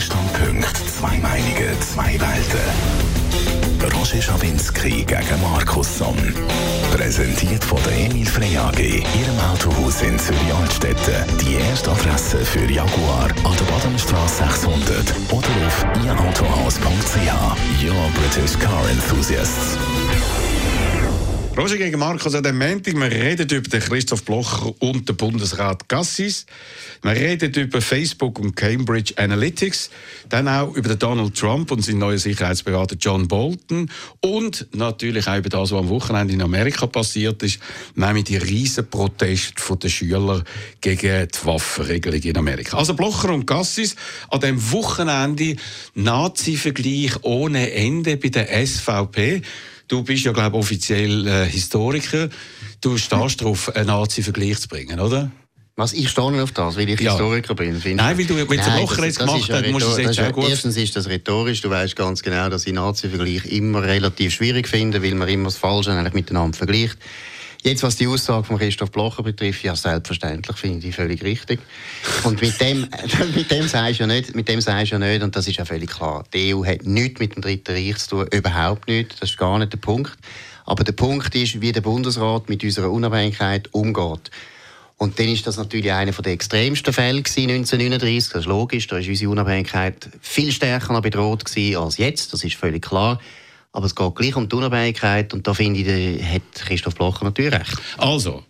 Zwei Standpunkte, zwei Meinungen, zwei Welten. Roger Schawinski gegen Markus Somm. Präsentiert von der Emil Frey AG, Ihrem Autohaus in Zürich-Altstetten. Die erste Adresse für Jaguar an der Badenstraße 600 oder auf ihrautohaus.ch. Your British Car Enthusiasts. Roger gegen Markus an dem Montag. Wir reden über den Christoph Blocher und den Bundesrat Gassis. Wir reden über Facebook und Cambridge Analytics. Dann auch über Donald Trump und seinen neuen Sicherheitsberater John Bolton. Und natürlich auch über das, was am Wochenende in Amerika passiert ist, nämlich die riesen Proteste der Schüler gegen die Waffenregelung in Amerika. Also Blocher und Gassis an dem Wochenende Nazi-Vergleich ohne Ende bei der SVP. Du bist ja, glaube ich, offiziell äh, Historiker. Du stehst darauf, einen Nazi-Vergleich zu bringen, oder? Was, ich stehe auf das, weil ich ja. Historiker bin. Nein, weil du mit dem Locher jetzt gemacht hast, musst du es jetzt auch gut... Erstens ist das rhetorisch. Du weißt ganz genau, dass ich Nazi-Vergleich immer relativ schwierig finde, weil man immer das Falsche eigentlich miteinander vergleicht. Jetzt, was die Aussage von Christoph Blocher betrifft, ja, selbstverständlich finde ich völlig richtig. Und mit dem, mit dem sagst du ja nicht, mit dem sagst du ja nicht, und das ist ja völlig klar. Die EU hat nichts mit dem Dritten Reich zu tun, überhaupt nichts. Das ist gar nicht der Punkt. Aber der Punkt ist, wie der Bundesrat mit unserer Unabhängigkeit umgeht. Und dann ist das natürlich einer der extremsten Fälle 1939. Das ist logisch. Da war unsere Unabhängigkeit viel stärker bedroht als jetzt. Das ist völlig klar. Aber es geht gleich um die Unabhängigkeit und da finde ich, da hat Christoph Blocher natürlich recht. Also,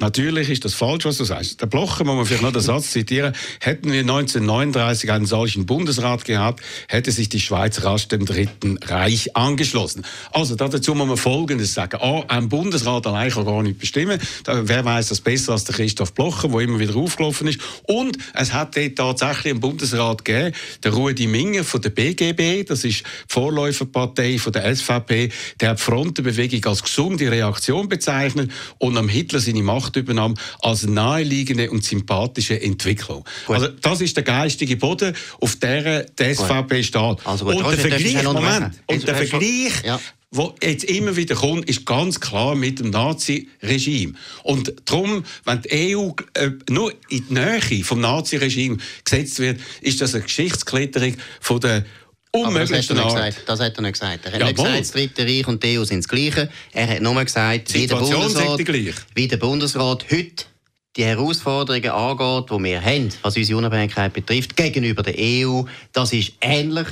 Natürlich ist das falsch, was du sagst. Der Blocher, muss man vielleicht noch den Satz zitieren, hätten wir 1939 einen solchen Bundesrat gehabt, hätte sich die Schweiz rasch dem Dritten Reich angeschlossen. Also dazu muss man Folgendes sagen. A, ein Bundesrat allein kann gar nicht bestimmen. wer weiß das besser als der Christoph Blocher, der immer wieder aufgelaufen ist. Und es hat dort tatsächlich einen Bundesrat gegeben, der Rudi Minger von der BGB, das ist die Vorläuferpartei von der SVP, der hat die Frontenbewegung als gesunde Reaktion bezeichnet und am Hitler seine Macht Machtübernahme als naheliegende und sympathische Entwicklung. Gut. Also das ist der geistige Boden, auf der die SVP gut. steht. Also gut, und der Vergleich, Moment, und der Vergleich, ja wo jetzt immer wieder kommt, ist ganz klar mit dem Nazi-Regime. Und darum, wenn die EU äh, nur in die Nähe vom Nazi-Regime gesetzt wird, ist das eine Geschichtsklitterung von der unmöglichsten das Art. Das hat er nicht gesagt. Er hat ja, nicht gesagt, das Dritte Reich und die EU sind das Gleiche. Er hat nur gesagt, wie der, Bundesrat, wie der Bundesrat heute die Herausforderungen angeht, die wir haben, was unsere Unabhängigkeit betrifft, gegenüber der EU. Das ist ähnlich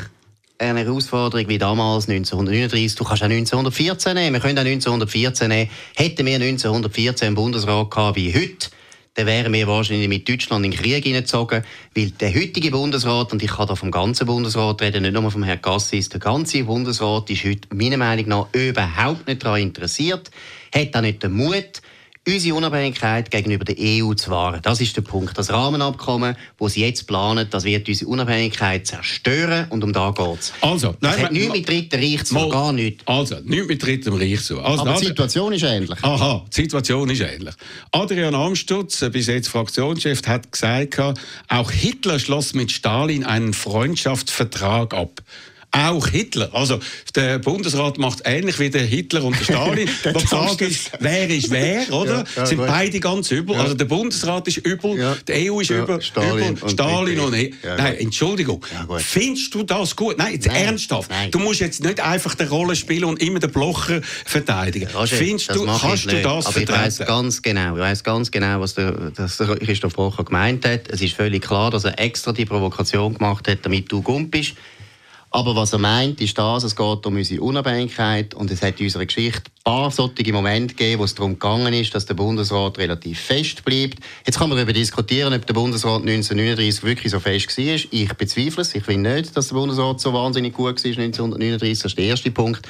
eine Herausforderung wie damals 1939. Du kannst auch 1914 nehmen. Wir können auch 1914 nehmen. Hätten wir 1914 einen Bundesrat gehabt wie heute, dann wären wir wahrscheinlich mit Deutschland in den Krieg hineingezogen, weil der heutige Bundesrat, und ich kann da vom ganzen Bundesrat reden, nicht nur vom Herrn Cassis, der ganze Bundesrat ist heute meiner Meinung nach überhaupt nicht daran interessiert, hat auch nicht den Mut, unsere Unabhängigkeit gegenüber der EU zu wahren. Das ist der Punkt. Das Rahmenabkommen, das sie jetzt planen, das wird unsere Unabhängigkeit zerstören und um da geht es. Also, das nein, hat nichts mit Dritten Reich zu tun, gar nichts. Also, nichts mit Dritten Reich zu also, Aber die Situation ist ähnlich. Aha, die Situation ist ähnlich. Adrian Amstutz, bis jetzt Fraktionschef, hat gesagt, auch Hitler schloss mit Stalin einen Freundschaftsvertrag ab auch Hitler. Also der Bundesrat macht ähnlich wie der Hitler und der Stalin. die Frage ist, wer ist wer, oder? Ja, ja, Sind beide ganz übel. Ja. Also der Bundesrat ist übel, ja. die EU ist übel, Stalin übel, und Stalin und, und Nein, Entschuldigung. Findest du das gut? Nein, jetzt Nein. ernsthaft. Nein. Du musst jetzt nicht einfach die Rolle spielen und immer den Blocher verteidigen. Roger, Findest du, kannst du das Aber ich weiß ganz genau, ich weiß ganz genau, was der, das Christoph Blocher gemeint hat. Es ist völlig klar, dass er extra die Provokation gemacht hat, damit du gump bist. Aber was er meint, ist das, es geht um unsere Unabhängigkeit und es hat in unserer Geschichte ein paar solche Momente gegeben, wo es darum gegangen ist, dass der Bundesrat relativ fest bleibt. Jetzt kann man darüber diskutieren, ob der Bundesrat 1939 wirklich so fest war. Ich bezweifle es. Ich finde nicht, dass der Bundesrat so wahnsinnig gut war 1939. Das ist der erste Punkt.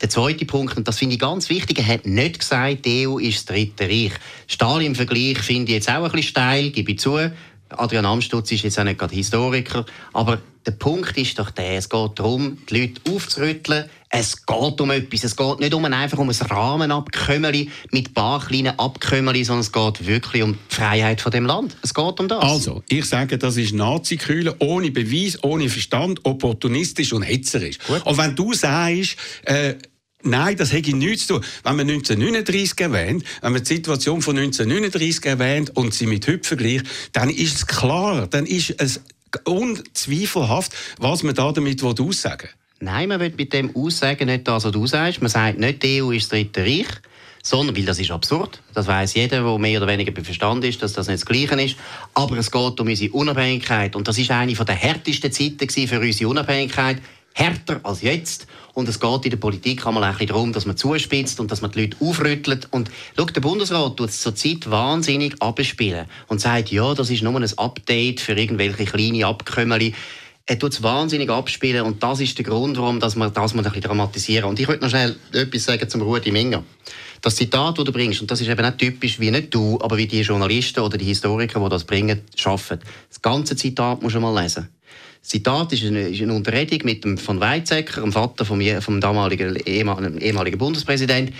Der zweite Punkt, und das finde ich ganz wichtig, er hat nicht gesagt, die EU ist das Dritte Reich. Stalin im Vergleich finde ich jetzt auch ein bisschen steil, gebe ich zu Adrian Amstutz ist jetzt auch nicht gerade Historiker, aber der Punkt ist doch der, es geht darum, die Leute aufzurütteln. Es geht um etwas. Es geht nicht um einfach um ein Rahmenabkömmeli mit ein paar kleinen Abkömmeli, sondern es geht wirklich um die Freiheit von dem Land. Es geht um das. Also, ich sage, das ist Nazi-Kühle, ohne Beweis, ohne Verstand, opportunistisch und hetzerisch. Gut. Und wenn du sagst, äh, Nein, das hätte nichts zu tun. Wenn man 1939 erwähnt, wenn man die Situation von 1939 erwähnt und sie mit heute vergleicht, dann ist es klar, dann ist es unzweifelhaft, was man da damit aussagen will. Nein, man will mit dem Aussagen nicht das, was du sagst. Man sagt nicht, die EU ist das Dritte Reich, sondern, weil das ist absurd. Das weiß jeder, der mehr oder weniger bei Verstand ist, dass das nicht das Gleiche ist. Aber es geht um unsere Unabhängigkeit. Und das ist eine der härtesten Zeiten für unsere Unabhängigkeit. Härter als jetzt. Und es geht in der Politik einmal ein darum, dass man zuspitzt und dass man die Leute aufrüttelt. Und schau, der Bundesrat tut es zurzeit wahnsinnig abspielen und sagt, ja, das ist nur ein Update für irgendwelche kleine Abkömmeli. Er tut es wahnsinnig abspielen und das ist der Grund, warum dass wir das mal ein bisschen dramatisieren. Und ich möchte noch schnell etwas sagen zum Rudi Minger. Das Zitat, das du bringst, und das ist eben nicht typisch wie nicht du, aber wie die Journalisten oder die Historiker, die das bringen, schaffen. Das ganze Zitat musst du mal lesen. Zitat ist eine, ist eine Unterredung mit dem von Weizsäcker, dem Vater vom, vom damaligen ehemaligen Bundespräsidenten.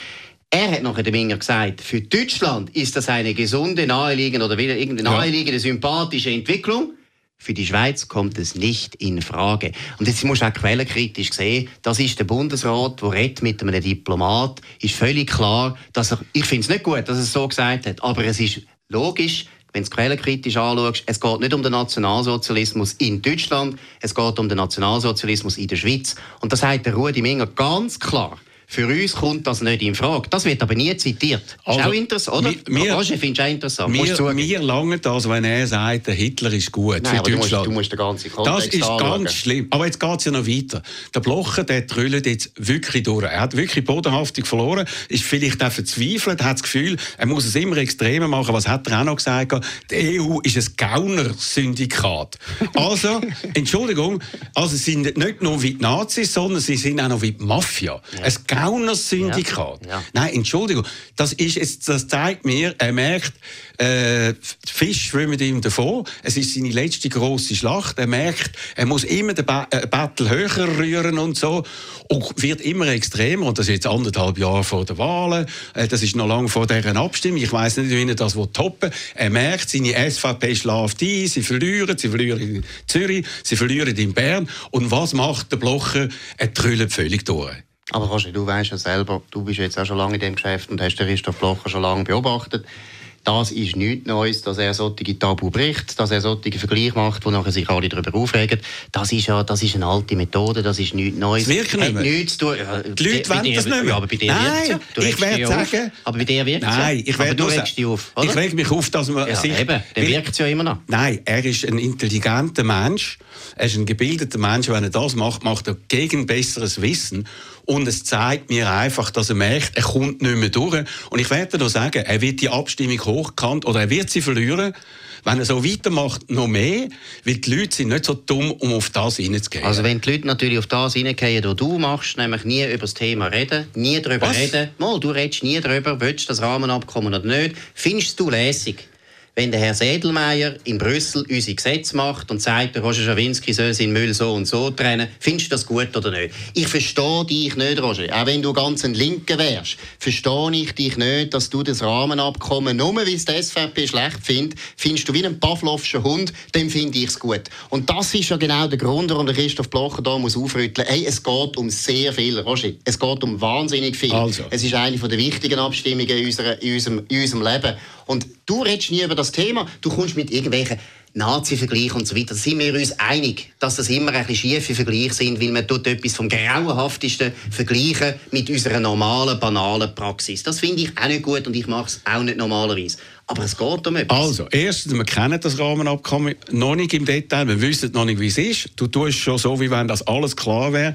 Er hat nachher dem Minger gesagt, für Deutschland ist das eine gesunde, naheliegende oder wieder irgendeine naheliegende, sympathische Entwicklung. Für die Schweiz kommt es nicht in Frage. Und jetzt musst du auch quellenkritisch sehen, das ist der Bundesrat, der redet mit einem Diplomat. Ist völlig klar, dass er, ich finde es nicht gut, dass er es so gesagt hat, aber es ist logisch, wenn du es quellenkritisch anschaust, es geht nicht um den Nationalsozialismus in Deutschland, es geht um den Nationalsozialismus in der Schweiz. Und das sagt der Rudi Minger ganz klar. Für uns kommt das nicht in Frage. Das wird aber nie zitiert. Also, ist auch interessant, oder? Wir, Roger, findest du auch interessant? Wir, wir langen das, wenn er sagt, der Hitler ist gut Nein, für Deutschland. Du musst, du musst Das ist anschauen. ganz schlimm. Aber jetzt geht es ja noch weiter. Der Blocher, der trüllt jetzt wirklich durch. Er hat wirklich bodenhaftig verloren, ist vielleicht auch verzweifelt, hat das Gefühl, er muss es immer extremer machen. Was hat er auch noch gesagt? Die EU ist ein Gauner-Syndikat. Also, Entschuldigung, also sie sind nicht nur wie die Nazis, sondern sie sind auch noch wie die Mafia. Ja. Gauner-Syndikat. Ja. Ja. Nein, Entschuldigung, das, ist jetzt, das zeigt mir, er merkt, äh, die Fische schwimmen ihm davon. Es ist seine letzte große Schlacht. Er merkt, er muss immer den ba äh, Battle höher rühren und so. Und wird immer extremer. Und das ist jetzt anderthalb Jahre vor der Wahlen. Äh, das ist noch lange vor deren Abstimmung. Ich weiß nicht, wie er das toppen will. Er merkt, seine SVP schläft ein. Sie verlieren. Sie verlieren in Zürich. Sie verlieren in Bern. Und was macht der Blocher? Er trüllt völlig durch. Aber Roger, du weißt ja selber, du bist jetzt auch schon lange in dem Geschäft und hast den Christoph Blocher schon lange beobachtet. Das ist nichts Neues, dass er solche Tabu bricht, dass er solche Vergleiche macht, wo nachher sich alle darüber aufregen. Das ist ja das ist eine alte Methode, das ist nichts Neues. Das wirkt nicht mehr. Nichts zu tun. Die Leute wollen das nicht mehr. Ja, aber bei dir Nein, ja. ich werde sagen... Aber bei dir wirkt es Nein, ich aber du regst dich auf, oder? Ich reg mich auf, dass man ja, sich... eben, dann wirkt es ja immer noch. Nein, er ist ein intelligenter Mensch, er ist ein gebildeter Mensch, wenn er das macht, macht er gegen besseres Wissen. Und es zeigt mir einfach, dass er merkt, er kommt nicht mehr durch. Und ich werde noch sagen, er wird die Abstimmung hochkant oder er wird sie verlieren. Wenn er so weitermacht, noch mehr, weil die Leute sind nicht so dumm, um auf das hineinzugehen. Also wenn die Leute natürlich auf das hineingehen, was du machst, nämlich nie über das Thema reden, nie darüber was? reden, mal, du redest nie darüber, willst du das Rahmenabkommen oder nicht, findest du lässig wenn der Herr Sedelmeier in Brüssel unsere Gesetze macht und sagt, der Roger Schawinski soll seinen Müll so und so trennen, findest du das gut oder nicht? Ich verstehe dich nicht, Roger. Auch wenn du ganz ein Linker wärst, verstehe ich dich nicht, dass du das Rahmenabkommen, nur weil es die SVP schlecht findet, findest du wie ein Pavlovscher Hund, dann finde ich es gut. Und das ist ja genau der Grund, warum der Christoph Blocher da muss aufrütteln. Hey, es geht um sehr viel, Roger. Es geht um wahnsinnig viel. Also. Es ist eine der wichtigen Abstimmungen in, unserer, in, unserem, in unserem Leben. Und du redest nie über das Thema, du kommst mit irgendwelchen Nazi-Vergleichen und so weiter. Da sind wir uns einig, dass das immer ein bisschen schiefe Vergleiche sind, weil man tut etwas vom grauenhaftesten vergleichen mit unserer normalen, banalen Praxis. Das finde ich auch nicht gut und ich mache es auch nicht normalerweise. Aber es geht um etwas. Also, erstens, wir kennen das Rahmenabkommen noch nicht im Detail. Wir wissen noch nicht, wie es ist. Du tust schon so, wie wenn das alles klar wäre.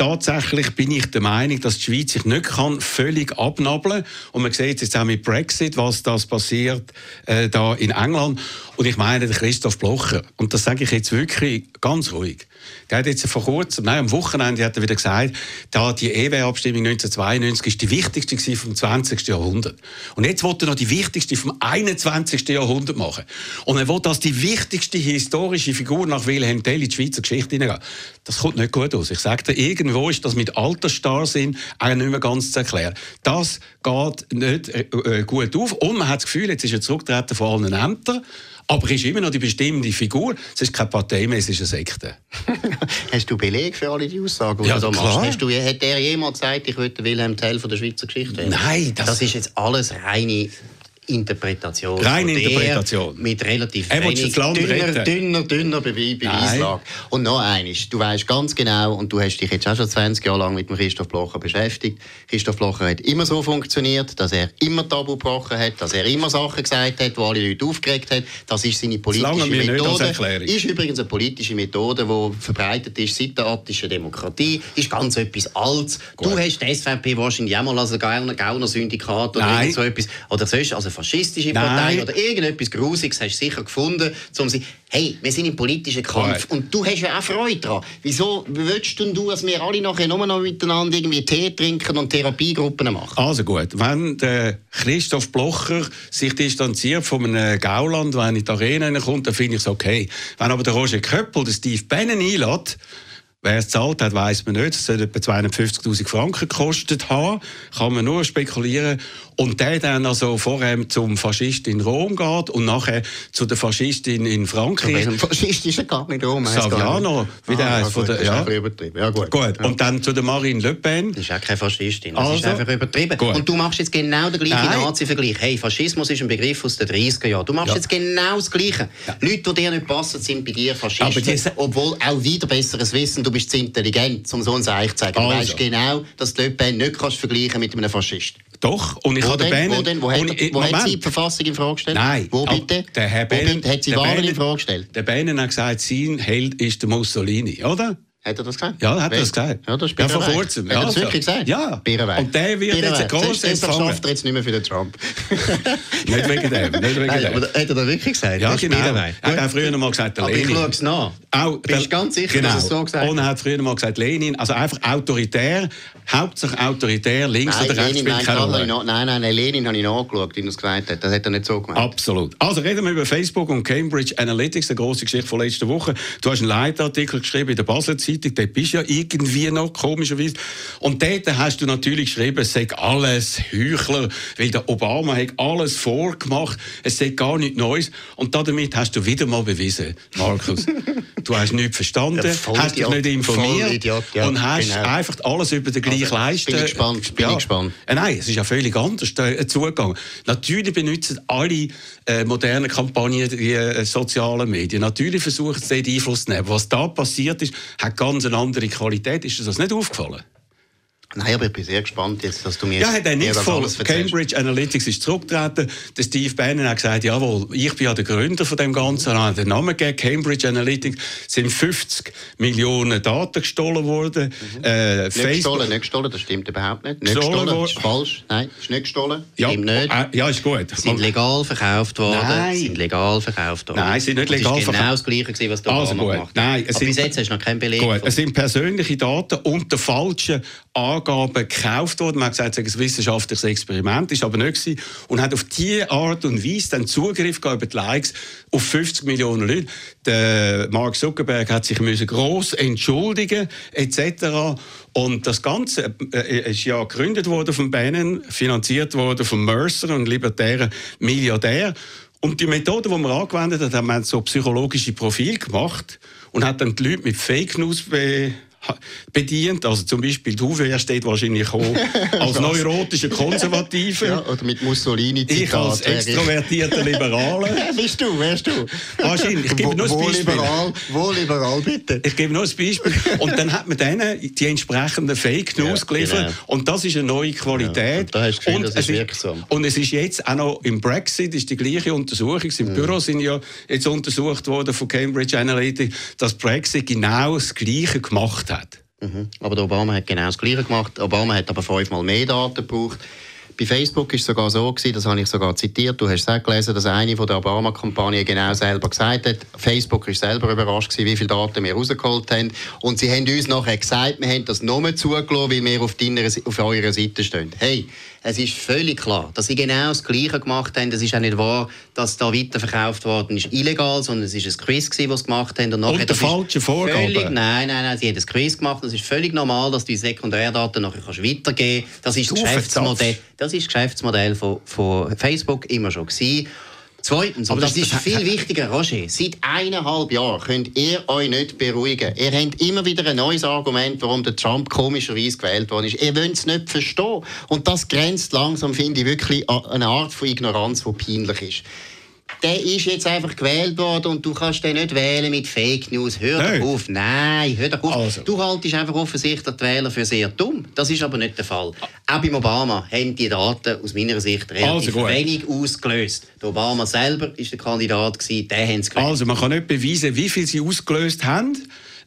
Tatsächlich bin ich der Meinung, dass die Schweiz sich nicht kann völlig abnabeln. Und man sieht jetzt auch mit Brexit, was das passiert äh, da in England. Und ich meine, der Christoph Blocher, und das sage ich jetzt wirklich ganz ruhig, der hat jetzt vor kurzem, nein, am Wochenende hat er wieder gesagt, da die EW-Abstimmung 1992 ist die wichtigste vom 20. Jahrhundert. Und jetzt will er noch die wichtigste vom 21. Jahrhundert machen. Und er will, dass die wichtigste historische Figur nach Wilhelm Tell in die Schweizer Geschichte hineingehen. Das kommt nicht gut aus. Ich sage dir, irgendwo ist das mit Altersstarrsinn auch nicht mehr ganz zu erklären. Das geht nicht äh, äh, gut auf. Und man hat das Gefühl, jetzt ist er zurückgetreten von allen Ämtern. Aber er ist immer noch die bestimmte Figur. Es ist keine Partei mehr, es ist eine Sekte. Hast du Beleg für alle die Aussagen, die ja, du klar. Hast du, hat er jemals gesagt, ich würde Wilhelm Tell von der Schweizer Geschichte werden? Nein. Das, das ist jetzt alles reine Interpretation. Reine Interpretation. Mit relativ er wenig dünner, dünner, dünner Beweislage. Und noch eines, du weißt ganz genau, und du hast dich jetzt auch schon 20 Jahre lang mit dem Christoph Blocher beschäftigt, Christoph Blocher hat immer so funktioniert, dass er immer Tabu gebrochen hat, dass er immer Sachen gesagt hat, die alle Leute aufgeregt hat. Das ist seine politische Methode. Ist übrigens eine politische Methode, die verbreitet ist seit der attischen Demokratie. Ist ganz etwas Altes. Gut. Du hast die SVP wahrscheinlich auch mal als Gauner-Syndikat oder Nein. so etwas. Oder sonst, also faschistische Partei Nein. oder irgendetwas Grusiges hast du sicher gefunden, um sie, hey, wir sind im politischen Kampf Nein. und du hast ja auch Freude daran. Wieso willst du, dass wir alle nachher nur noch miteinander irgendwie Tee trinken und Therapiegruppen machen? Also gut, wenn der Christoph Blocher sich distanziert von einem Gauland, wenn er in die Arena kommt, dann finde ich es okay. Wenn aber der Roger Köppel den Steve Bannon einlädt, Wer es zahlt hat, weiß man nicht. Es soll etwa 250.000 Franken gekostet haben. Kann man nur spekulieren. Und der dann also vorher zum Faschist in Rom geht und nachher zu der Faschistin in Frankreich. Ein Faschist ist gar nicht Rom. Saviano, wie der ah, heißt. Von der, ja. übertrieben. Ja, gut. gut. Ja. Und dann zu der Marine Le Pen. Das ist auch keine Faschistin. Das also, ist einfach übertrieben. Gut. Und du machst jetzt genau den gleichen Nazi-Vergleich. Hey, Faschismus ist ein Begriff aus den 30er Jahren. Du machst ja. jetzt genau das Gleiche. Ja. Leute, die dir nicht passen, sind bei dir Faschisten. Diese... Obwohl auch wieder besseres Wissen, du bist zu intelligent, um so ein Zeichen zu sagen. Also. Du weißt genau, dass du Le Pen nicht kannst vergleichen mit einem Faschist. Doch, und ich wo habe denn, Wo, denn? wo, hat, ich, wo hat sie die Verfassung in Frage gestellt? Nein. Wo bitte? Der Herr Bannon, hat sie Wahlen in Frage gestellt? Der Bannon hat gesagt, sein Held ist der Mussolini, oder? Hat er das gesagt? Ja, hat er das gesagt. Ja, das ist ja, vor kurzem. Hat er das wirklich gesagt? Ja. Und der wird jetzt ein grosser Empfang. Das schafft er jetzt nicht mehr für den Trump. nicht wegen dem. Nicht wegen Nein, dem. Aber hat er das wirklich gesagt? Ja, genau. Er hat früher noch mal gesagt, der Lenin. Aber ich schaue es nach. Auch, Bist du ganz sicher, genau. dass er so gesagt hat? Und er hat früher mal gesagt, Lenin, also einfach autoritär, hauptsächlich autoritär, links nein, oder rechts spielt keine Nein, nein, nein, Lenin habe ich nachgeschaut, wie er es gesagt hat. Das hat er nicht so gemacht. Absolut. Also reden wir über Facebook und Cambridge Analytics, eine grosse Geschichte von letzter Woche. Du hast einen Leitartikel geschrieben in der Basler Zeitung, dort bist ja irgendwie noch, komischerweise. Und dort hast du natürlich geschrieben, es sei alles Heuchler, weil der Obama hat alles vorgemacht, es sei gar nichts Neues. Und damit hast du wieder mal bewiesen, Markus, du hast nichts verstanden, ja, hast dich nicht informiert Idiot, ja, und hast genau. einfach alles über den gleichen also, Leisten. Bin ich gespannt, bin ja. ich gespannt. Äh, nein, es ist ja völlig anders äh, zugegangen. Natürlich benutzen alle äh, modernen Kampagnen die äh, sozialen Medien. Natürlich versuchen sie, den Einfluss zu nehmen. Was da passiert ist, hat ganz andere Qualität. Ist das nicht aufgefallen? Nein, aber ich bin sehr gespannt, jetzt, dass du mir. Ja, hat er nicht gefallen. Cambridge Analytics ist zurückgetreten. Der Steve Bannon hat gesagt: Jawohl, ich bin ja der Gründer von dem Ganzen. Er hat den Namen gegeben. Cambridge Analytics sind 50 Millionen Daten gestohlen worden. Mhm. Äh, nicht Facebook gestohlen, nicht gestohlen, das stimmt überhaupt nicht. Nicht gestohlen, gestohlen ist falsch. Nein, ist nicht gestohlen. Ja, stimmt nicht. Äh, ja, ist gut. Sind legal verkauft worden. Nein. Sind legal verkauft worden. Nein, sind nicht legal verkauft. Das genau das Gleiche, was du also gemacht Nein, es Aber bis jetzt hast du noch keinen Beleg. Gut. Es sind persönliche Daten unter falschen Angaben gekauft worden. Man hat gesagt, es sei ein wissenschaftliches Experiment, ist aber nicht gewesen. Und hat auf diese Art und Weise dann Zugriff über die Likes auf 50 Millionen Leute. Der Mark Zuckerberg hat sich müssen gross entschuldigen etc. Und das Ganze äh, ist ja gegründet worden von Bannon, finanziert worden von Mercer, einem libertären Milliardär. Und die Methode, die man angewendet hat, haben wir so psychologische Profil gemacht und hat dann die Leute mit Fake News be bedient. Also zum Beispiel du wärst dort wahrscheinlich auch als neurotischer Konservative. Ja, oder mit Mussolini -Zitat. Ich als extrovertierter Liberaler. Bist du, wärst du. Wahrscheinlich. Ich gebe nur ein Beispiel. Wo liberal, wo liberal, bitte. Ich gebe nur ein Beispiel. Und dann hat man denen die entsprechenden Fake News ja, geliefert. Genau. Und das ist eine neue Qualität. Ja, und da hast du Gefühl, und das ist wirksam. Und es ist jetzt auch noch im Brexit ist die gleiche Untersuchung. Im ja. Büro sind ja jetzt untersucht worden von Cambridge Analytica, dass Brexit genau das Gleiche gemacht hat. Mhm. Aber Obama hat genau das Gleiche gemacht. Obama hat aber fünfmal mehr Daten gebraucht. Bei Facebook ist es sogar so gewesen, das habe ich sogar zitiert, du hast es auch gelesen, dass eine von der Obama-Kampagne genau selber gesagt hat, Facebook ist selber überrascht gewesen, wie viele Daten wir rausgeholt haben. Und sie haben uns nachher gesagt, wir haben das nur zugelassen, weil wir auf, deiner, auf eurer Seite stehen. Hey, es ist völlig klar, dass sie genau das Gleiche gemacht haben. Es ist auch nicht wahr, dass da weiterverkauft worden ist illegal, sondern es ist ein Quiz gewesen, was sie gemacht haben. Und, nachher, und falsche Vorgaben? nein, nein, nein, sie haben ein Quiz gemacht. Es ist völlig normal, dass du die Sekundärdaten nachher kannst weitergeben kannst. Das ist das Geschäftsmodell. Das ist das Geschäftsmodell von, von Facebook immer schon gewesen. Zweitens, aber das, das ist viel wichtiger, Roger, seit eineinhalb Jahren könnt ihr euch nicht beruhigen. Ihr habt immer wieder ein neues Argument, warum der Trump komischerweise gewählt worden ist. Ihr wollt es nicht verstehen. Und das grenzt langsam, finde ich, wirklich an eine Art von Ignoranz, die peinlich ist der ist jetzt einfach gewählt worden und du kannst den nicht wählen mit Fake News. Hör Nein. doch auf. Nein, hör doch auf. Also. Du haltest einfach offensichtlich die Wähler für sehr dumm. Das ist aber nicht der Fall. Auch beim Obama haben die Daten aus meiner Sicht relativ also wenig ausgelöst. Der Obama selber war der Kandidat, gewesen, der haben es Also man kann nicht beweisen, wie viel sie ausgelöst haben.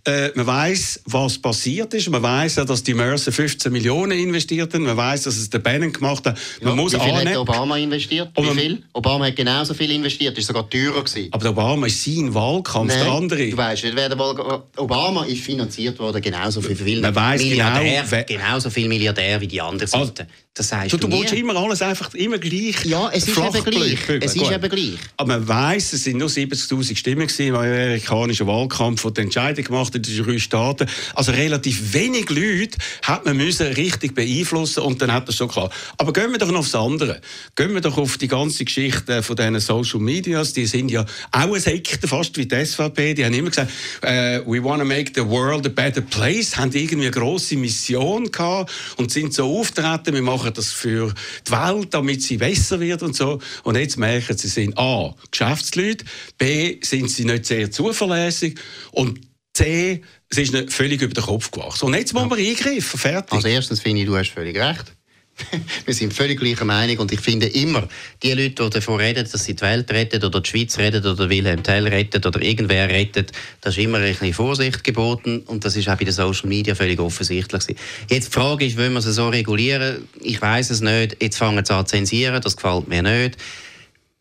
Äh, man weiß, was passiert ist. Man weiß ja, dass die Mercer 15 Millionen investiert haben. Man weiß, dass es der Bannon gemacht hat. Man ja, muss wie viel annehmen. hat Obama investiert? Wie viel? Obama hat genauso viel investiert. Ist sogar teurer gewesen. Aber Obama ist sein Wahlkampf, Nein, der andere. Du weißt nicht, wer der Wahlkampf... Obama ist finanziert worden genauso viel, viel Man weiß genau, genauso viel Milliardär wie die andere Seite. Also, das heißt du, du, du willst immer alles einfach immer gleich. Ja, es ist eben gleich. Es ist eben gleich. Aber man weiß, es sind nur 70.000 Stimmen im amerikanischen Wahlkampf, die die Entscheidung gemacht in den drei Staaten. Also relativ wenig Leute hat man müssen richtig beeinflussen und dann hat das schon klar. Aber gehen wir doch noch aufs andere. Gehen wir doch auf die ganze Geschichte von diesen Social Medias. Die sind ja auch eine Sekte, fast wie die SVP. Die haben immer gesagt, uh, we want to make the world a better place. Haben irgendwie eine grosse Mission gehabt und sind so auftreten, wir machen machen das für die Welt, damit sie besser wird und so. Und jetzt merken sie, sind A, Geschäftsleute, B, sind sie nicht sehr zuverlässig und C, es ist nicht völlig über den Kopf gewachsen. Und jetzt muss man eingreifen, fertig. Als erstes finde ich, du hast völlig recht. wir sind völlig gleicher Meinung und ich finde immer, die Leute, die davon reden, dass sie die Welt retten oder die Schweiz retten oder Wilhelm Tell retten oder irgendwer rettet, das ist immer ein bisschen Vorsicht geboten und das ist auch bei den Social Media völlig offensichtlich. Jetzt die Frage ist, wollen wir sie so regulieren? Ich weiß es nicht. Jetzt fangen sie an zu zensieren, das gefällt mir nicht.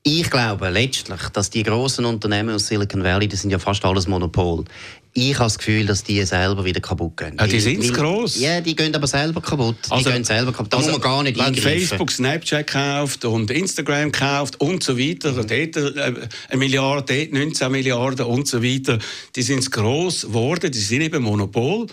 Ich glaube letztlich, dass die großen Unternehmen aus Silicon Valley, das sind ja fast alles Monopol. Ich habe das Gefühl, dass die selber wieder kaputt gehen. Ja, die sind gross. Ja, die gehen aber selber kaputt. Also, die gehen selber kaputt. Da also, muss man gar nicht Wenn eingreifen. Facebook Snapchat kauft und Instagram kauft und so weiter, mhm. dort äh, eine Milliarde, dort 19 Milliarden und so weiter, die sind gross geworden, die sind eben Monopol.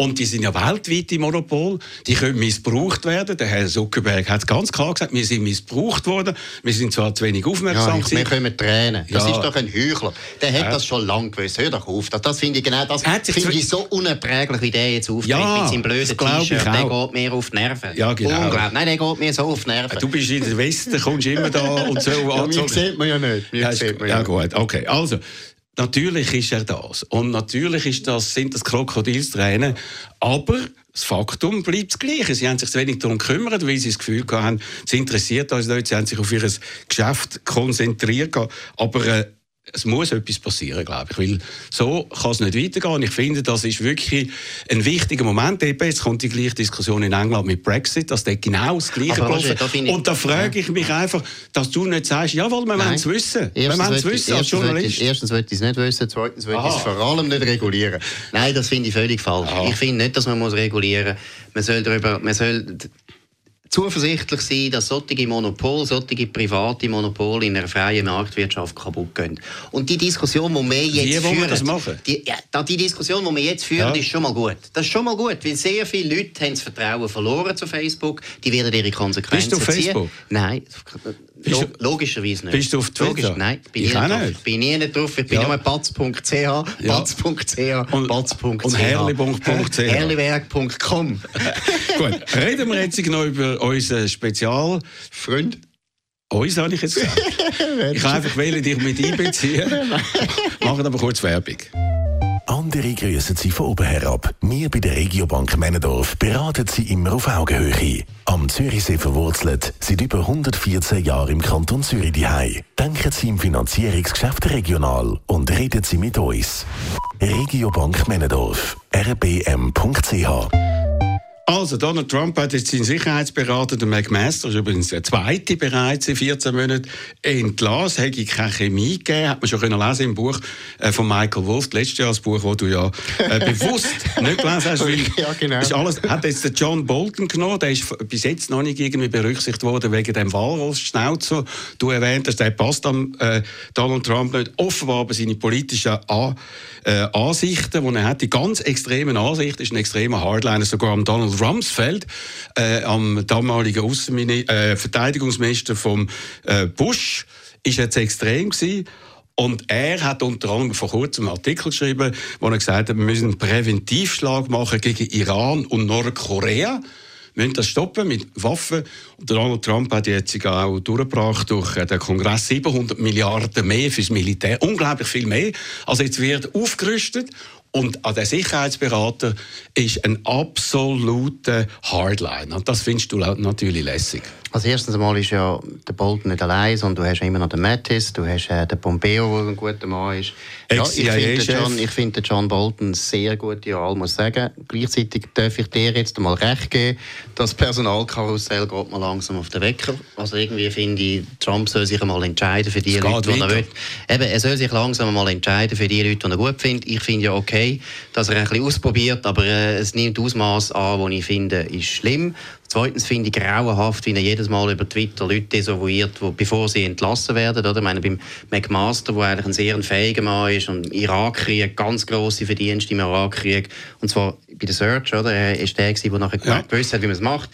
Und die sind ja weltweit im Monopol. Die können missbraucht werden. Der Herr Zuckerberg hat ganz klar gesagt, wir sind missbraucht worden. Wir sind zwar zu wenig aufmerksam. Ja, wir können tränen. Das ja. ist doch ein Heuchler. Der hat ja. das schon lange gewusst. Hör doch auf. Das, das finde ich genau das finde ich so unerträglich, wie der jetzt auftritt ja, mit seinem blöden T-Shirt. Der geht mir auf die Nerven. Ja, genau. Nein, der geht mir so auf die Nerven. Du bist in der Westen, kommst immer da und so. ja, mich sieht man ja nicht. ja, sieht man ja, ja gut. Okay, also Natürlich ist er das. Und natürlich ist das, sind das Krokodilstränen. Aber das Faktum bleibt das Gleiche. Sie haben sich zu wenig darum gekümmert, weil sie das Gefühl hatten, es interessiert uns nicht. Sie haben sich auf ihr Geschäft konzentriert. Aber äh, es muss etwas passieren, glaube ich, weil so kann es nicht weitergehen. Ich finde, das ist wirklich ein wichtiger Moment. Jetzt kommt die gleiche Diskussion in England mit Brexit, dass dort genau das Gleiche passiert. Und da frage ich mich einfach, dass du nicht sagst, jawohl, wir wollen es wissen. wir wollen es wissen als Journalist. Erstens will ich es nicht wissen, zweitens will ich es vor allem nicht regulieren. Nein, das finde ich völlig falsch. Aha. Ich finde nicht, dass man muss regulieren muss. Man soll darüber, man soll zuversichtlich sein, dass solche Monopole, solche private Monopole in einer freien Marktwirtschaft kaputt gehen. Und die Diskussion, die wir jetzt Wie führen, das machen? Die, ja, die Diskussion, die wir jetzt führen, ja. ist schon mal gut. Das ist schon mal gut, weil sehr viele Leute haben das Vertrauen verloren zu Facebook. Die werden ihre Konsequenzen Bist du auf Facebook? Nein. Lo logischerweise nicht. Bist du auf Twitter? Logisch, nein, bin ich, ich nicht, nicht. Bin nie nicht drauf. Ich bin ja. nur batz.ch, batz.ch, batz.ch. Und herli.ch. herliwerk.com. Gut, reden wir jetzt noch über unseren Spezial... Freund. Uns habe ich jetzt gesagt. ich kann einfach wählen, dich mit einbeziehen. Machen aber kurz Werbung. Andere grüßen Sie von oben herab. Wir bei der Regiobank Männendorf beraten Sie immer auf Augenhöhe. Am Zürichsee verwurzelt, seit über 114 Jahren im Kanton Zürich daheim. Denken Sie im Finanzierungsgeschäft regional und reden Sie mit uns. Regiobank Männendorf. rbm.ch also, Donald Trump hat jetzt seinen Sicherheitsberater, der McMaster, ist übrigens der zweite bereits in 14 Monaten, entlassen. Hätte keine Chemie gegeben, hat man schon können lesen im Buch äh, von Michael Wolff, letztes Jahr das Buch, das du ja äh, bewusst nicht gelesen hast. Weil ja, genau. Ist alles, hat jetzt der John Bolton genommen, der ist bis jetzt noch nicht irgendwie berücksichtigt worden wegen dem Walross-Schnauzer. Du erwähnt hast, der passt am äh, Donald Trump nicht. Offenbar aber seine politischen An äh, Ansichten, die er hat, die ganz extremen Ansichten, ist ein extremer Hardliner, sogar am Donald Rumsfeld, äh, am damaligen äh, Verteidigungsminister von äh, Bush, ist jetzt extrem gewesen. Und er hat unter anderem vor kurzem einen Artikel geschrieben, wo er gesagt hat, wir müssen einen Präventivschlag machen gegen Iran und Nordkorea. Wir müssen das stoppen mit Waffen. Und Donald Trump hat jetzt auch durchgebracht durch den Kongress 700 Milliarden mehr fürs Militär. Unglaublich viel mehr. Also jetzt wird aufgerüstet und an der Sicherheitsberater ist ein absoluter Hardliner. Und das findest du natürlich lässig. Also erstens einmal ist ja der Bolton nicht allein, sondern du hast immer noch den Mattis, du hast äh, den Pompeo, der ein guter Mann ist. Ja, ich finde John, ich finde John Bolton sehr gute Wahl, muss sagen. Gleichzeitig darf ich dir jetzt mal recht geben, das Personalkarussell geht mal langsam auf den Wecker. Also irgendwie finde ich, Trump soll sich einmal entscheiden für die es Leute, die er will. Eben, er soll sich langsam mal entscheiden für die Leute, die er gut findet. Ich finde ja okay, dass er ein bisschen ausprobiert, aber äh, es nimmt Ausmaß an, das ich finde, ist schlimm. Zweitens finde ich grauenhaft, wie er jedes Mal über Twitter Leute desavouiert, wo, bevor sie entlassen werden. Oder? Ich meine, beim McMaster, der eigentlich ein sehr fähiger Mann ist und im Irakkrieg ganz grosse Verdienste im Irakkrieg. Und zwar bei der Search, oder? Er ist der, der nachher ja. gewusst hat, wie man es macht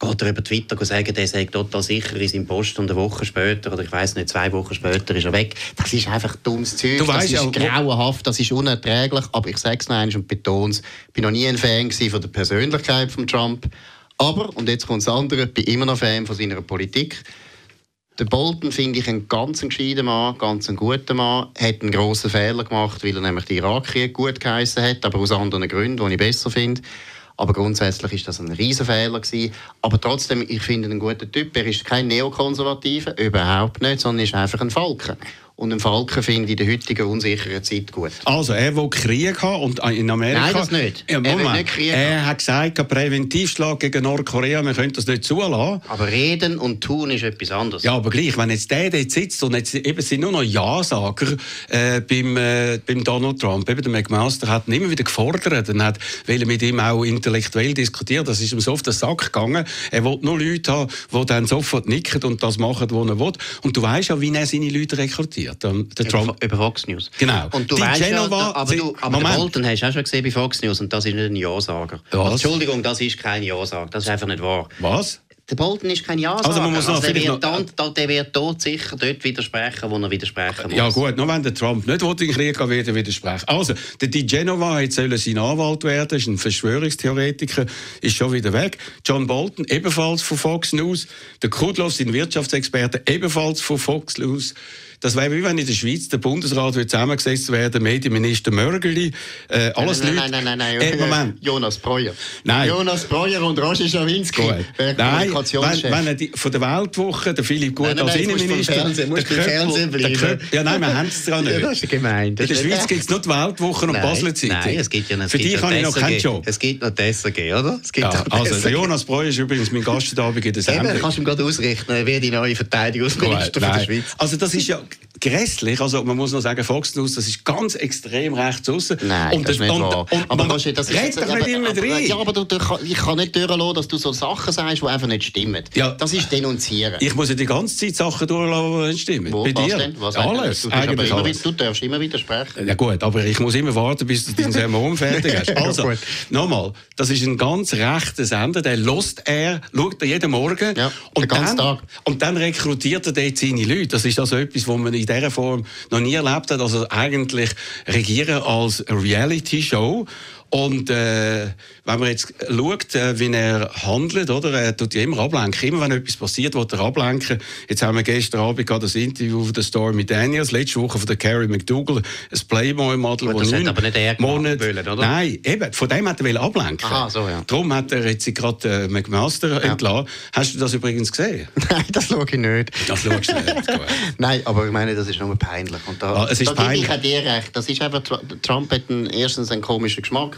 geht er über Twitter sagen, der sei total sicher in seinem Post und eine Woche später, oder ich weiß nicht, zwei Wochen später ist er weg. Das ist einfach dummes Zeug, du das ist ja, grauenhaft, das ist unerträglich, aber ich sage es noch einmal und betone es, ich bin noch nie ein Fan von der Persönlichkeit von Trump, aber, und jetzt kommt das andere, ich bin immer noch Fan von seiner Politik. Der Bolton finde ich ein ganz gescheiter Mann, ganz ein guter Mann. Hat einen grossen Fehler gemacht, weil er nämlich den Irakkrieg gut geheißen hat, aber aus anderen Gründen, die ich besser finde. Aber grundsätzlich ist das ein Riesenfehler gewesen. Aber trotzdem, ich finde ihn einen guten Typ. Er ist kein Neokonservativer, überhaupt nicht, sondern ist einfach ein Falken und einen Falken finde ich in der heutigen unsicheren Zeit gut. Also, er will Krieg haben und in Amerika... Nein, das nicht. Ja, Moment, er will nicht Krieg Er hat gesagt, Präventivschlag gegen Nordkorea, wir können das nicht zulassen. Aber reden und tun ist etwas anderes. Ja, aber gleich, wenn jetzt der dort sitzt und jetzt eben sind nur noch Ja-Sager äh, beim, äh, beim Donald Trump, eben der McMaster hat ihn immer wieder gefordert und hat will mit ihm auch intellektuell diskutieren, das ist ihm so auf den Sack gegangen. Er will nur Leute haben, die dann sofort nicken und das machen, was er will. Und du weißt ja, wie er seine Leute rekrutiert passiert. Ähm, der Trump über, Fox News. Genau. Und du die weißt Genova, ja, aber, du, aber den Bolton hast du auch schon gesehen bei Fox News und das ist nicht ein Ja-Sager. Entschuldigung, das ist kein Ja-Sager. Das ist einfach nicht wahr. Was? Der Bolton ist kein Ja-Sager. Also man muss also der, wird dann, der wird dort sicher dort widersprechen, wo er widersprechen muss. Ja gut, nur wenn der Trump nicht in den Krieg gehen wird er widersprechen. Also, der Di Genova jetzt soll sein Anwalt werden, ist ein Verschwörungstheoretiker, ist schon wieder weg. John Bolton, ebenfalls von Fox News. Der Kudlow, sein Wirtschaftsexperte, ebenfalls von Fox News. Das wäre wie wenn in der Schweiz der Bundesrat zusammengesetzt werden, Medienminister Mörgeli, äh, alles nein, nein, Leute. Nein, nein, nein, nein. Äh, Jonas Breuer. Nein. Jonas Breuer und Roger Schawinski. Nein, wenn, wenn er die, von der Weltwoche, der Philipp Gut nein, nein, als Innenminister... Fernsehen, der Fernsehen bleiben. ja, nein, wir haben es dran nicht. das ist gemein. in der Schweiz gibt es nur die Weltwoche und Basler Zeitung. Nein, es gibt ja nicht. Für dich habe ich noch keinen Job. Es gibt noch das oder? Es gibt ja, also, Jonas Breuer ist übrigens mein Gastabend in der Sendung. Eben, kannst du ihm gerade ausrichten, wer die neue Verteidigungsminister der Schweiz. Also das ist ja grässlich. Also man muss noch sagen, Fox News, das ist ganz extrem rechts außen. Nein, und das, ist nicht und, wahr. Und, aber man, das ist doch nicht immer drin. Ja, aber du, du, ich kann nicht durchlassen, dass du so Sachen sagst, die einfach nicht stimmen. Ja. Das ist denunzieren. Ich muss ja die ganze Zeit Sachen durchlassen, die nicht stimmen. Wo, Bei was dir? Denn? Was alles. Du, alles. Immer, du darfst immer widersprechen. Ja gut, aber ich muss immer warten, bis du deinen Sermon fertig hast. Also, nochmal, das ist ein ganz rechter Sender, der lost er, schaut er jeden Morgen. Ja, und, dann, Tag. und dann rekrutiert er dort seine Leute. Das ist also etwas, was man in dieser Form noch nie erlebt hat. Also eigentlich regieren als Reality-Show Und äh, wenn man jetzt schaut, äh, wie er handelt, oder? er tut ja immer ablenken. Immer wenn etwas passiert, wird er ablenken. Jetzt haben wir gestern Abend gerade das Interview von der Stormy Daniels, letzte Woche von der Carrie McDougall, ein Playboy-Model, das hat aber nicht er Monat, wollen, oder? Nein, eben, von dem hat er ablenken. Aha, so, ja. Darum hat er jetzt gerade äh, McMaster ja. entlassen. Hast du das übrigens gesehen? Nein, das schaue ich nicht. Das schaust du nicht. Nein, aber ich meine, das ist nur peinlich. Und da, ah, es ist da peinlich. ich auch dir recht. Das ist einfach, Trump hat einen, erstens einen komischen Geschmack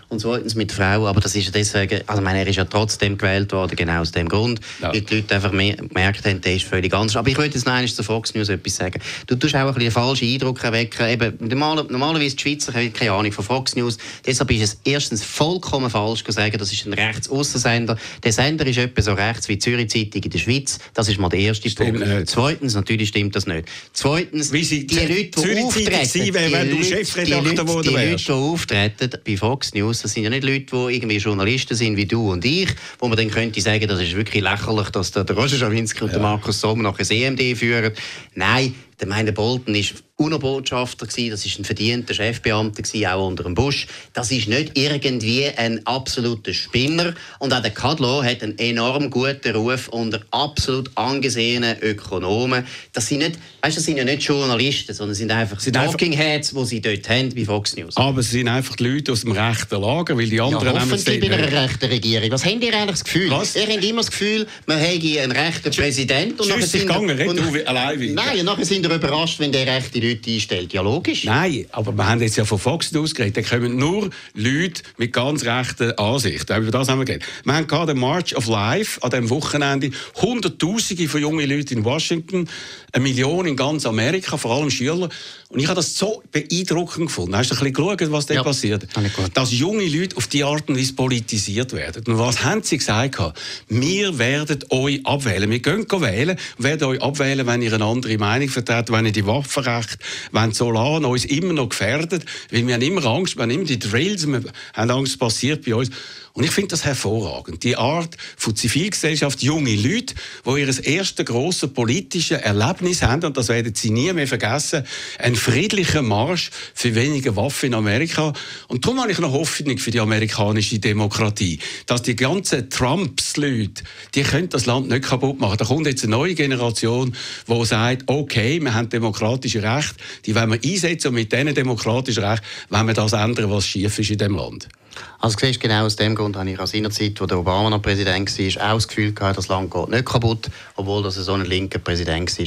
und zweitens mit Frauen. Aber das ist deswegen, also meine, er ist ja trotzdem gewählt worden, genau aus dem Grund, ja. weil die Leute einfach mehr gemerkt haben, der ist völlig anders. Aber ich wollte jetzt noch zu Fox News etwas sagen. Du tust auch ein bisschen einen falschen Eindruck erwecken. Eben, normal, normalerweise die Schweizer haben keine Ahnung von Fox News. Deshalb ist es erstens vollkommen falsch zu sagen, das ist ein Rechtsaussensender. Der Sender ist etwa so rechts wie die Zürich Zeitung in der Schweiz. Das ist mal der erste stimmt Punkt. Nicht. Zweitens, natürlich stimmt das nicht. Zweitens, wie sie die Leute, die auftreten, wenn du Chefredakteur geworden Die Leute, die auftreten bei Fox News, das sind ja nicht Leute, die irgendwie Journalisten sind wie du und ich, wo man dann könnte sagen, das ist wirklich lächerlich, dass der Roger Schawinski und ja. der Markus Sommer nachher CMD führen. Nein, der Meine Bolton ist UNO-Botschafter das ist ein verdienter Chefbeamter auch unter dem Bush. Das ist nicht irgendwie ein absoluter Spinner. Und auch der Kadlo hat einen enorm guten Ruf unter absolut angesehenen Ökonomen. Das sind nicht, weißt, das sind ja nicht Journalisten, sondern sind einfach sind Talking Heads, die sie dort haben bei Fox News. Aber es sind einfach die Leute aus dem rechten Lager, weil die anderen ja, Sie bei einer rechten Regierung. Was haben die eigentlich das Gefühl? Was? Ihr habt immer das Gefühl, man hätte einen rechten Präsident und Tschüss, ich gegangen, red du allein Nein, und nachher sind wieder überrascht, wenn der rechte Leute einstellt. Ja, logisch. Nein, aber wir haben jetzt ja von Fox News geredet. Da kommen nur Leute mit ganz rechten Ansichten. Über das haben wir geredet. Wir haben gerade den March of Life an diesem Wochenende. Hunderttausende von jungen Leuten in Washington, eine Million in ganz Amerika, vor allem Schüler. Und ich habe das so beeindruckend gefunden. Hast du ein bisschen geschaut, was da ja, passiert? Dass junge Leute auf die Art und Weise politisiert werden. Und was haben sie gesagt? Wir werden euch abwählen. Wir gehen wählen, werden euch abwählen, wenn ihr eine andere Meinung vertretet, wenn ihr die Waffenrechte, wenn Solan uns immer noch gefährdet. Weil wir haben immer Angst, wir haben immer die Drills, wir haben Angst, passiert bei uns. Und ich finde das hervorragend. Die Art von Zivilgesellschaft, junge Leute, die ihr erstes grosses politisches Erlebnis haben, und das werden sie nie mehr vergessen, ein friedlicher Marsch für weniger Waffen in Amerika. Und darum habe ich noch Hoffnung für die amerikanische Demokratie, dass die ganzen Trumps-Leute, die können das Land nicht kaputt machen. Da kommt jetzt eine neue Generation, die sagt, okay, wir haben demokratische Rechte, die wollen wir einsetzen und mit diesen demokratischen Rechten wollen wir das ändern, was schief ist in diesem Land. Also siehst, genau aus dem Grund habe ich an seiner Zeit, wo der Obama noch Präsident war, auch das Gefühl gehabt, das Land geht nicht kaputt, obwohl das so ein linker Präsident war.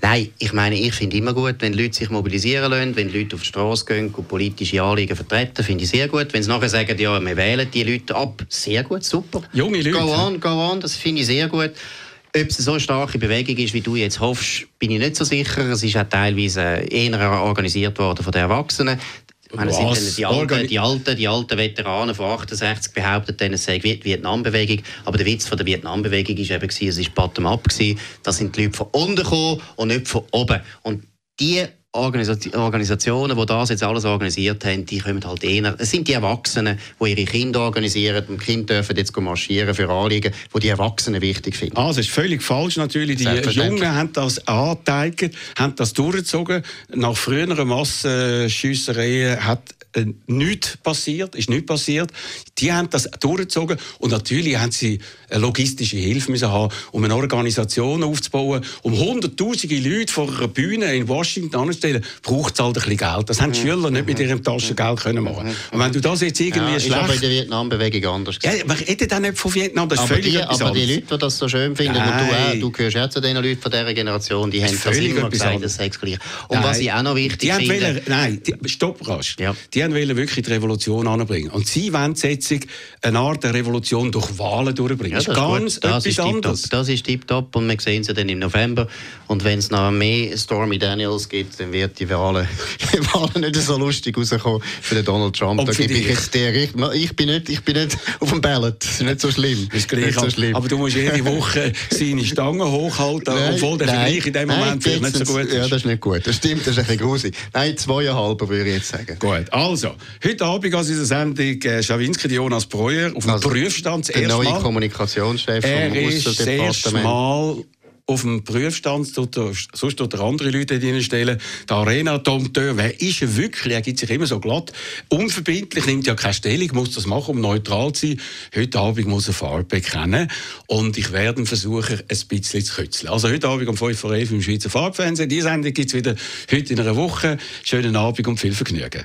Nein, ich meine, ich finde immer gut, wenn Leute sich mobilisieren lassen, wenn Leute auf die Straße gehen und politische Anliegen vertreten, finde ich sehr gut. Wenn sie nachher sagen, ja, wir wählen die Leute ab, sehr gut, super. Junge Leute. Go on, go on, das finde ich sehr gut. Ob es so eine starke Bewegung ist, wie du jetzt hoffst, bin ich nicht so sicher. Es ist auch teilweise eher organisiert worden von den Erwachsenen. Ich meine, sind die, alten, die, alten, die alten Veteranen von 68 behauptet, es sei die Vietnam-Bewegung. Aber der Witz von der Vietnam-Bewegung war eben, es war bottom-up. Da sind die Leute von unten gekommen und nicht von oben. Und die Organisationen, die das jetzt alles organisiert haben, die kommen halt eher. Es sind die Erwachsenen, die ihre Kinder organisieren und die Kinder dürfen jetzt marschieren für Anliegen, die die Erwachsenen wichtig finden. Ah, das ist völlig falsch natürlich. Die Jungen haben das angeteigert, haben das durchgezogen. Nach früheren Massenschüssereien hat äh, nichts passiert, ist nichts passiert. Die haben das durchgezogen und natürlich haben sie eine logistische Hilfe müssen haben, um eine Organisation aufzubauen, um hunderttausende Leute vor einer Bühne in Washington anzustellen, braucht es halt ein bisschen Geld. Das haben die Schüler nicht mit ihrem Taschengeld können machen. Und wenn du das jetzt irgendwie ja, schlecht... aber in der Vietnam-Bewegung anders Ja, man redet auch nicht von Vietnam, das ist aber völlig die, Aber die Leute, die das so schön finden, und du, auch, du gehörst ja zu den Leuten von dieser Generation, die haben das immer gesagt, das sei gleich. Und nein. was ich auch noch wichtig finde... Wollen, nein, die, stopp rasch. Ja. Die haben wollen wirklich die Revolution anbringen. Und sie wollen jetzt eine Art der Revolution durch Wahlen durchbringen. Ja, das ist ganz das etwas anderes. Das ist tiptop und wir sehen sie dann im November. Und wenn es noch mehr Stormy Daniels gibt, dann wird die Wahlen, die Wahlen nicht so lustig rauskommen für den Donald Trump. Da gebe ich jetzt der ich, ich bin nicht, ich bin nicht auf dem Ballot. Das ist nicht so schlimm. Ist gleich, so schlimm. Aber du musst jede Woche seine Stangen hochhalten, nein, obwohl der Vergleich in dem Moment nein, nicht so gut ist. Ja, das ist nicht gut. Das stimmt, das ist ein bisschen grusig. Nein, zweieinhalb würde ich jetzt sagen. Gut, also, heute Abend an unserer Sendung äh, Schawinski Jonas Breuer auf dem also, Prüfstand. Der neue Kommunikationschef vom Er auf dem Prüfstand, sonst dort andere Leute drin stellen. Der Arena-Dompteur, wer ist er wirklich? Er gibt sich immer so glatt. Unverbindlich, nimmt ja keine Stellung, muss das machen, um neutral zu sein. Heute Abend muss er Farbe bekennen. Und ich werde versuchen, ein bisschen zu kützeln. Also heute Abend um 5 Uhr im Schweizer Farbfernsehen. Die Sendung gibt es wieder heute in einer Woche. Schönen Abend und viel Vergnügen.